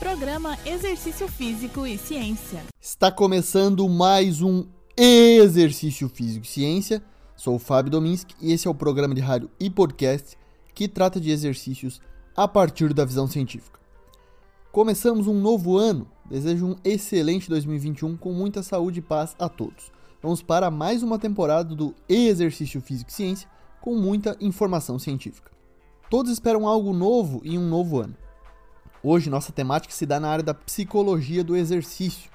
Programa Exercício Físico e Ciência. Está começando mais um Exercício Físico e Ciência. Sou o Fábio Dominski e esse é o programa de rádio e podcast que trata de exercícios a partir da visão científica. Começamos um novo ano. Desejo um excelente 2021 com muita saúde e paz a todos. Vamos para mais uma temporada do Exercício Físico e Ciência com muita informação científica. Todos esperam algo novo em um novo ano. Hoje, nossa temática se dá na área da psicologia do exercício,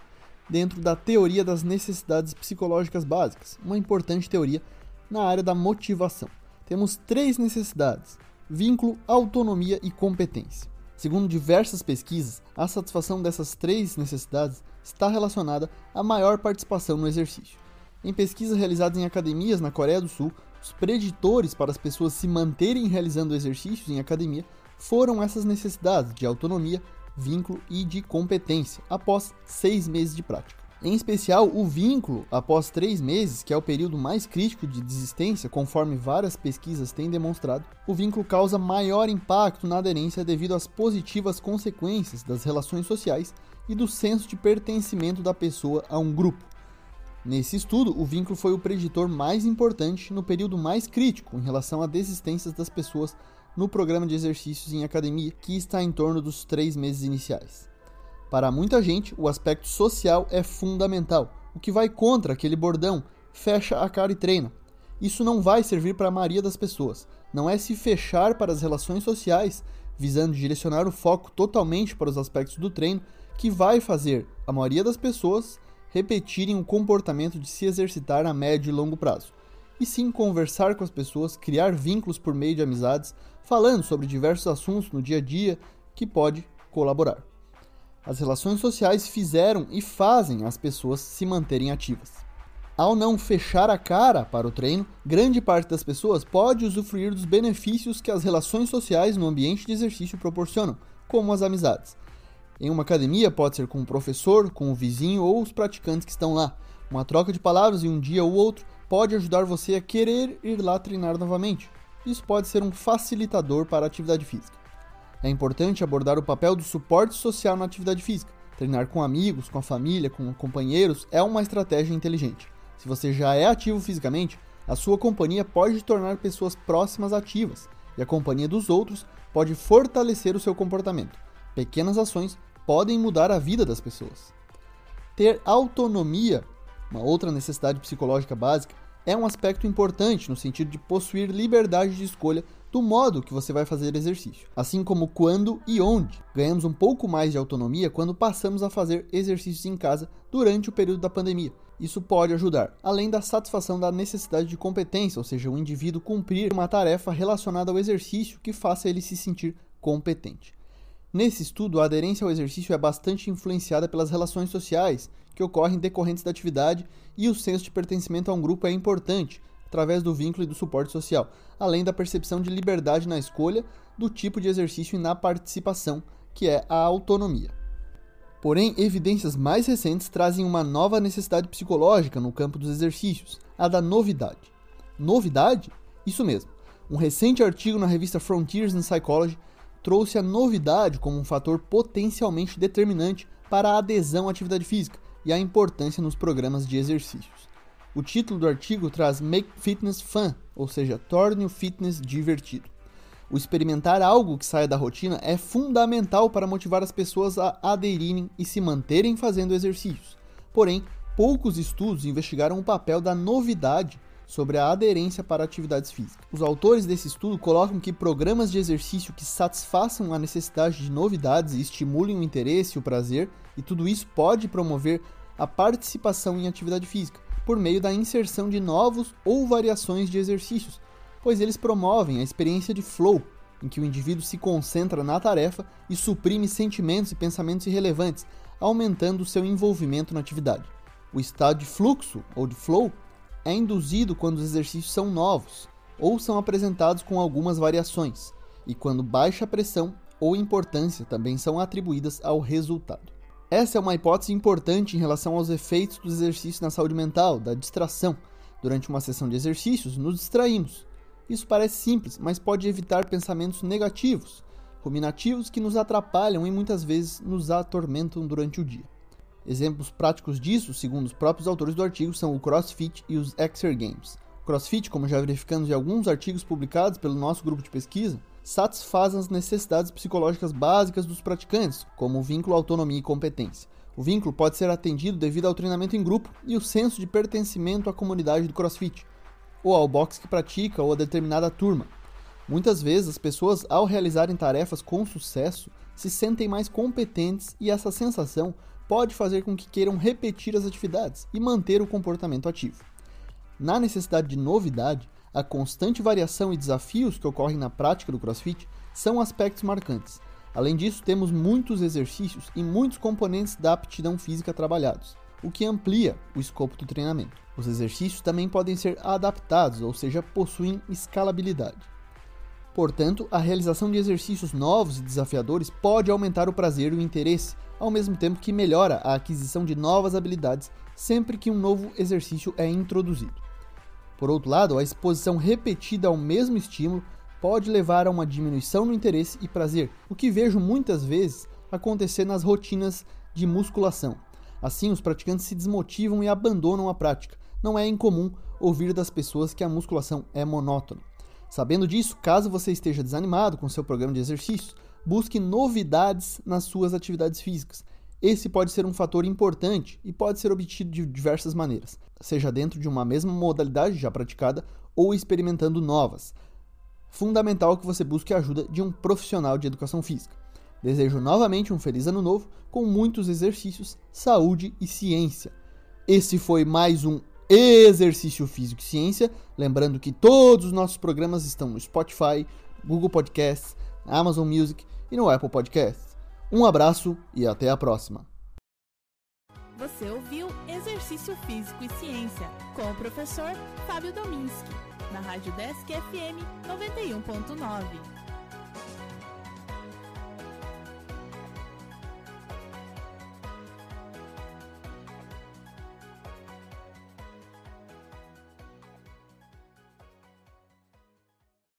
dentro da teoria das necessidades psicológicas básicas, uma importante teoria na área da motivação. Temos três necessidades: vínculo, autonomia e competência. Segundo diversas pesquisas, a satisfação dessas três necessidades está relacionada à maior participação no exercício. Em pesquisas realizadas em academias na Coreia do Sul, os preditores para as pessoas se manterem realizando exercícios em academia foram essas necessidades de autonomia, vínculo e de competência após seis meses de prática. Em especial, o vínculo após três meses, que é o período mais crítico de desistência, conforme várias pesquisas têm demonstrado, o vínculo causa maior impacto na aderência devido às positivas consequências das relações sociais e do senso de pertencimento da pessoa a um grupo. Nesse estudo, o vínculo foi o preditor mais importante no período mais crítico em relação a desistências das pessoas no programa de exercícios em academia, que está em torno dos três meses iniciais. Para muita gente, o aspecto social é fundamental, o que vai contra aquele bordão fecha a cara e treina. Isso não vai servir para a maioria das pessoas. Não é se fechar para as relações sociais, visando direcionar o foco totalmente para os aspectos do treino, que vai fazer a maioria das pessoas repetirem o comportamento de se exercitar a médio e longo prazo e sim conversar com as pessoas, criar vínculos por meio de amizades, falando sobre diversos assuntos no dia a dia que pode colaborar. As relações sociais fizeram e fazem as pessoas se manterem ativas. Ao não fechar a cara para o treino, grande parte das pessoas pode usufruir dos benefícios que as relações sociais no ambiente de exercício proporcionam, como as amizades. Em uma academia pode ser com o professor, com o vizinho ou os praticantes que estão lá. Uma troca de palavras em um dia ou outro pode ajudar você a querer ir lá treinar novamente. Isso pode ser um facilitador para a atividade física. É importante abordar o papel do suporte social na atividade física. Treinar com amigos, com a família, com companheiros é uma estratégia inteligente. Se você já é ativo fisicamente, a sua companhia pode tornar pessoas próximas ativas, e a companhia dos outros pode fortalecer o seu comportamento. Pequenas ações podem mudar a vida das pessoas. Ter autonomia uma outra necessidade psicológica básica, é um aspecto importante no sentido de possuir liberdade de escolha do modo que você vai fazer exercício, assim como quando e onde. Ganhamos um pouco mais de autonomia quando passamos a fazer exercícios em casa durante o período da pandemia. Isso pode ajudar, além da satisfação da necessidade de competência, ou seja, o indivíduo cumprir uma tarefa relacionada ao exercício que faça ele se sentir competente. Nesse estudo, a aderência ao exercício é bastante influenciada pelas relações sociais que ocorrem decorrentes da atividade e o senso de pertencimento a um grupo é importante, através do vínculo e do suporte social, além da percepção de liberdade na escolha do tipo de exercício e na participação, que é a autonomia. Porém, evidências mais recentes trazem uma nova necessidade psicológica no campo dos exercícios, a da novidade. Novidade? Isso mesmo. Um recente artigo na revista Frontiers in Psychology trouxe a novidade como um fator potencialmente determinante para a adesão à atividade física e a importância nos programas de exercícios. O título do artigo traz Make Fitness Fun, ou seja, torne o fitness divertido. O experimentar algo que saia da rotina é fundamental para motivar as pessoas a aderirem e se manterem fazendo exercícios. Porém, poucos estudos investigaram o papel da novidade sobre a aderência para atividades físicas. Os autores desse estudo colocam que programas de exercício que satisfaçam a necessidade de novidades e estimulem o interesse e o prazer, e tudo isso pode promover a participação em atividade física, por meio da inserção de novos ou variações de exercícios, pois eles promovem a experiência de flow, em que o indivíduo se concentra na tarefa e suprime sentimentos e pensamentos irrelevantes, aumentando o seu envolvimento na atividade. O estado de fluxo ou de flow é induzido quando os exercícios são novos ou são apresentados com algumas variações, e quando baixa pressão ou importância também são atribuídas ao resultado. Essa é uma hipótese importante em relação aos efeitos dos exercícios na saúde mental, da distração. Durante uma sessão de exercícios, nos distraímos. Isso parece simples, mas pode evitar pensamentos negativos, ruminativos que nos atrapalham e muitas vezes nos atormentam durante o dia. Exemplos práticos disso, segundo os próprios autores do artigo, são o CrossFit e os Exergames. O CrossFit, como já verificamos em alguns artigos publicados pelo nosso grupo de pesquisa, satisfaz as necessidades psicológicas básicas dos praticantes, como o vínculo autonomia e competência. O vínculo pode ser atendido devido ao treinamento em grupo e o senso de pertencimento à comunidade do CrossFit, ou ao boxe que pratica ou a determinada turma. Muitas vezes as pessoas, ao realizarem tarefas com sucesso, se sentem mais competentes e essa sensação pode fazer com que queiram repetir as atividades e manter o comportamento ativo. Na necessidade de novidade, a constante variação e desafios que ocorrem na prática do CrossFit são aspectos marcantes, Além disso, temos muitos exercícios e muitos componentes da aptidão física trabalhados, o que amplia o escopo do treinamento. Os exercícios também podem ser adaptados, ou seja, possuem escalabilidade. Portanto, a realização de exercícios novos e desafiadores pode aumentar o prazer e o interesse, ao mesmo tempo que melhora a aquisição de novas habilidades sempre que um novo exercício é introduzido. Por outro lado, a exposição repetida ao mesmo estímulo pode levar a uma diminuição no interesse e prazer, o que vejo muitas vezes acontecer nas rotinas de musculação. Assim, os praticantes se desmotivam e abandonam a prática. Não é incomum ouvir das pessoas que a musculação é monótona. Sabendo disso, caso você esteja desanimado com seu programa de exercícios, busque novidades nas suas atividades físicas. Esse pode ser um fator importante e pode ser obtido de diversas maneiras, seja dentro de uma mesma modalidade já praticada ou experimentando novas fundamental que você busque a ajuda de um profissional de educação física. Desejo novamente um feliz ano novo com muitos exercícios, saúde e ciência. Esse foi mais um Exercício Físico e Ciência. Lembrando que todos os nossos programas estão no Spotify, Google Podcasts, Amazon Music e no Apple Podcasts. Um abraço e até a próxima. Você ouviu Exercício Físico e Ciência com o professor Fábio Dominski na Rádio Desk FM 91.9.